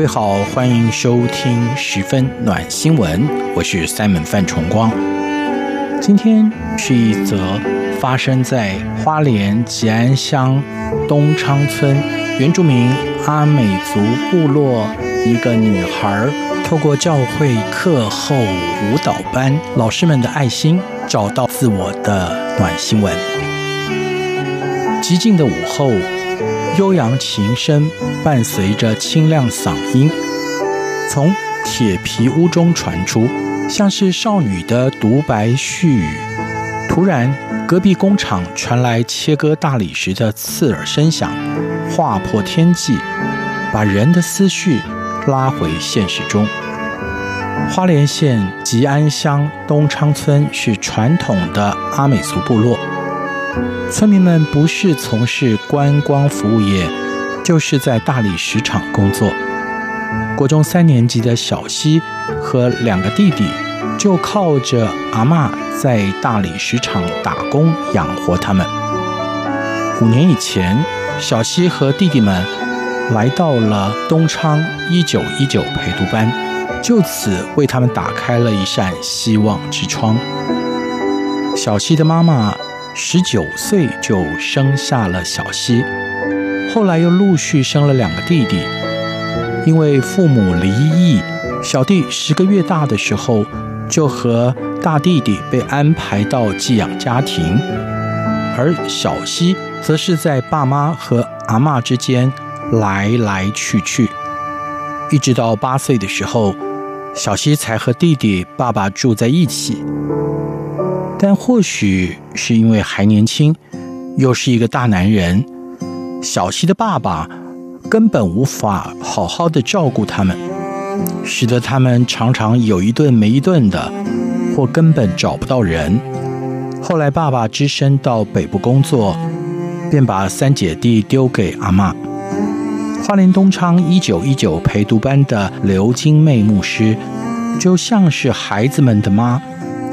各位好，欢迎收听十分暖新闻，我是 Simon 范崇光。今天是一则发生在花莲吉安乡东昌村原住民阿美族部落一个女孩，透过教会课后舞蹈班老师们的爱心，找到自我的暖新闻。寂静的午后。悠扬琴声伴随着清亮嗓音，从铁皮屋中传出，像是少女的独白絮语。突然，隔壁工厂传来切割大理石的刺耳声响，划破天际，把人的思绪拉回现实中。花莲县吉安乡东昌村是传统的阿美族部落。村民们不是从事观光服务业，就是在大理石厂工作。国中三年级的小西和两个弟弟就靠着阿嬷在大理石厂打工养活他们。五年以前，小西和弟弟们来到了东昌一九一九陪读班，就此为他们打开了一扇希望之窗。小西的妈妈。十九岁就生下了小希，后来又陆续生了两个弟弟。因为父母离异，小弟十个月大的时候就和大弟弟被安排到寄养家庭，而小希则是在爸妈和阿嬷之间来来去去，一直到八岁的时候，小希才和弟弟爸爸住在一起。但或许是因为还年轻，又是一个大男人，小希的爸爸根本无法好好的照顾他们，使得他们常常有一顿没一顿的，或根本找不到人。后来爸爸只身到北部工作，便把三姐弟丢给阿嬷。花莲东昌一九一九陪读班的刘金妹牧师，就像是孩子们的妈。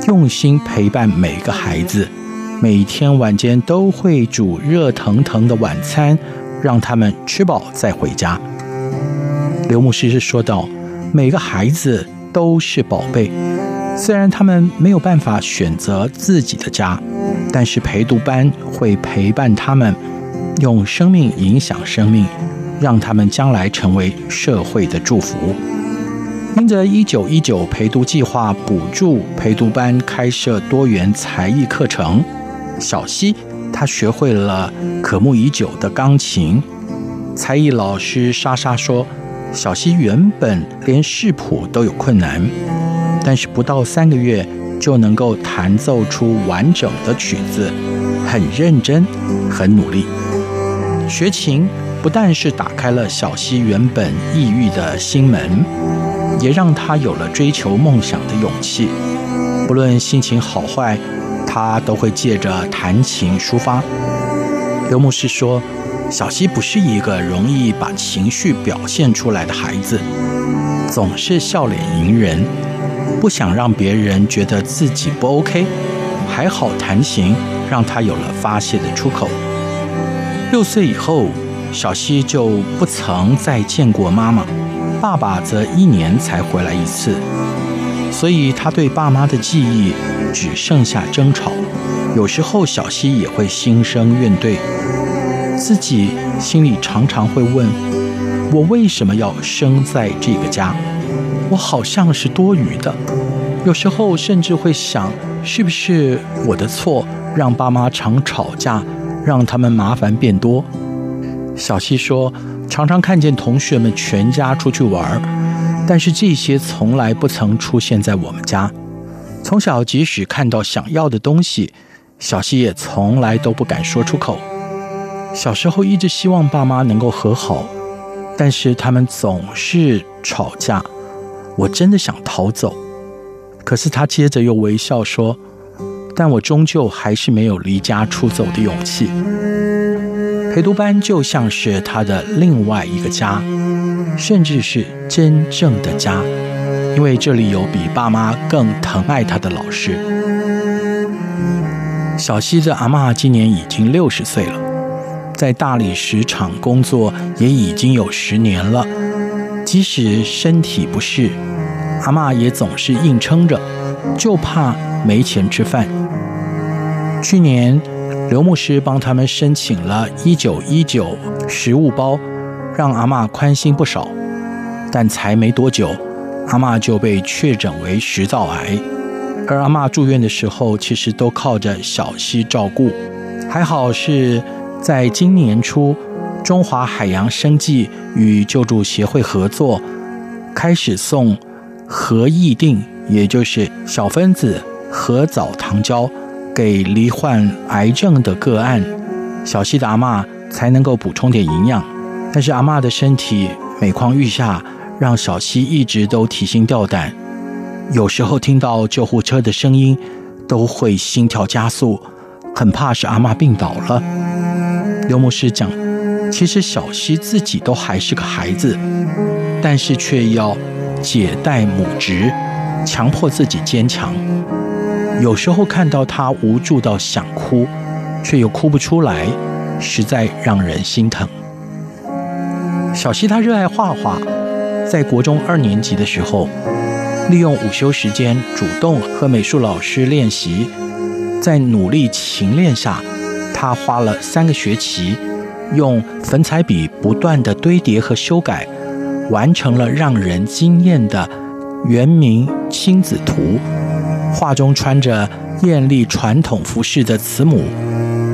用心陪伴每个孩子，每天晚间都会煮热腾腾的晚餐，让他们吃饱再回家。刘牧师是说道：“每个孩子都是宝贝，虽然他们没有办法选择自己的家，但是陪读班会陪伴他们，用生命影响生命，让他们将来成为社会的祝福。”因着一九一九陪读计划补助陪读班开设多元才艺课程，小溪他学会了渴慕已久的钢琴。才艺老师莎莎说，小溪原本连视谱都有困难，但是不到三个月就能够弹奏出完整的曲子，很认真，很努力。学琴不但是打开了小溪原本抑郁的心门。也让他有了追求梦想的勇气。不论心情好坏，他都会借着弹琴抒发。刘牧师说：“小溪不是一个容易把情绪表现出来的孩子，总是笑脸迎人，不想让别人觉得自己不 OK。还好弹琴让他有了发泄的出口。六岁以后，小溪就不曾再见过妈妈。”爸爸则一年才回来一次，所以他对爸妈的记忆只剩下争吵。有时候小西也会心生怨怼，自己心里常常会问：我为什么要生在这个家？我好像是多余的。有时候甚至会想，是不是我的错，让爸妈常吵架，让他们麻烦变多？小西说。常常看见同学们全家出去玩，但是这些从来不曾出现在我们家。从小即使看到想要的东西，小西也从来都不敢说出口。小时候一直希望爸妈能够和好，但是他们总是吵架。我真的想逃走，可是他接着又微笑说：“但我终究还是没有离家出走的勇气。”陪读班就像是他的另外一个家，甚至是真正的家，因为这里有比爸妈更疼爱他的老师。小西的阿嬷今年已经六十岁了，在大理石厂工作也已经有十年了。即使身体不适，阿嬷也总是硬撑着，就怕没钱吃饭。去年，刘牧师帮他们申请了一九一九食物包，让阿嬷宽心不少。但才没多久，阿嬷就被确诊为食道癌。而阿嬷住院的时候，其实都靠着小溪照顾。还好是在今年初。中华海洋生计与救助协会合作，开始送合益錠，也就是小分子核藻糖胶，给罹患癌症的个案，小溪的阿嬷才能够补充点营养。但是阿嬷的身体每况愈下，让小溪一直都提心吊胆，有时候听到救护车的声音，都会心跳加速，很怕是阿嬷病倒了。刘牧师讲。其实小溪自己都还是个孩子，但是却要解带母职，强迫自己坚强。有时候看到他无助到想哭，却又哭不出来，实在让人心疼。小希他热爱画画，在国中二年级的时候，利用午休时间主动和美术老师练习，在努力勤练下，他花了三个学期。用粉彩笔不断地堆叠和修改，完成了让人惊艳的原名亲子图。画中穿着艳丽传统服饰的慈母，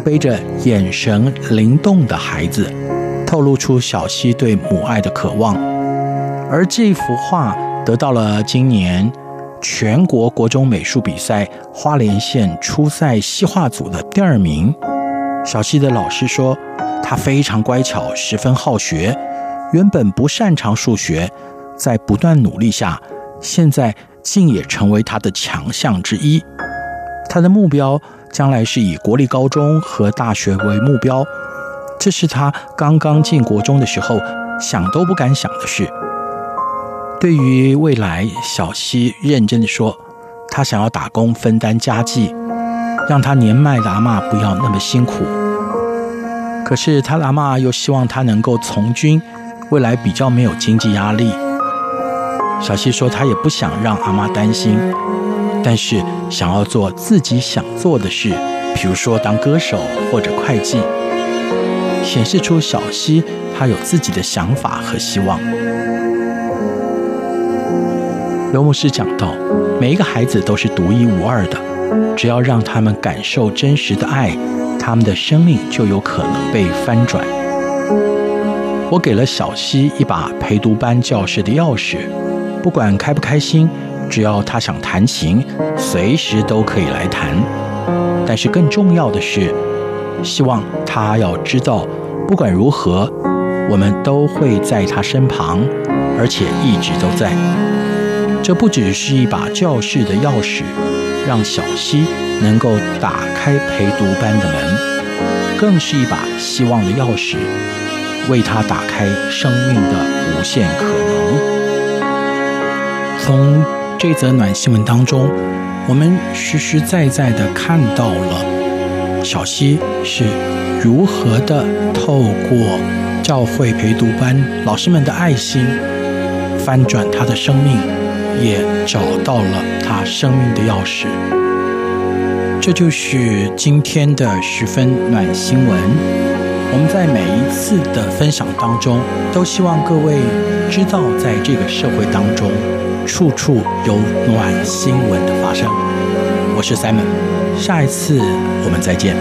背着眼神灵动的孩子，透露出小希对母爱的渴望。而这幅画得到了今年全国国中美术比赛花莲县初赛西画组的第二名。小希的老师说。他非常乖巧，十分好学。原本不擅长数学，在不断努力下，现在竟也成为他的强项之一。他的目标将来是以国立高中和大学为目标，这是他刚刚进国中的时候想都不敢想的事。对于未来，小西认真的说，他想要打工分担家计，让他年迈的阿嬷不要那么辛苦。可是他阿嬷又希望他能够从军，未来比较没有经济压力。小西说他也不想让阿妈担心，但是想要做自己想做的事，比如说当歌手或者会计，显示出小西他有自己的想法和希望。刘牧师讲到，每一个孩子都是独一无二的，只要让他们感受真实的爱。他们的生命就有可能被翻转。我给了小西一把陪读班教室的钥匙，不管开不开心，只要他想弹琴，随时都可以来弹。但是更重要的是，希望他要知道，不管如何，我们都会在他身旁，而且一直都在。这不只是一把教室的钥匙。让小希能够打开陪读班的门，更是一把希望的钥匙，为他打开生命的无限可能。从这则暖新闻当中，我们实实在在地看到了小溪是如何的透过教会陪读班老师们的爱心，翻转他的生命，也找到了他生命的钥匙。这就是今天的十分暖新闻。我们在每一次的分享当中，都希望各位知道，在这个社会当中，处处有暖新闻的发生。我是 Simon，下一次我们再见。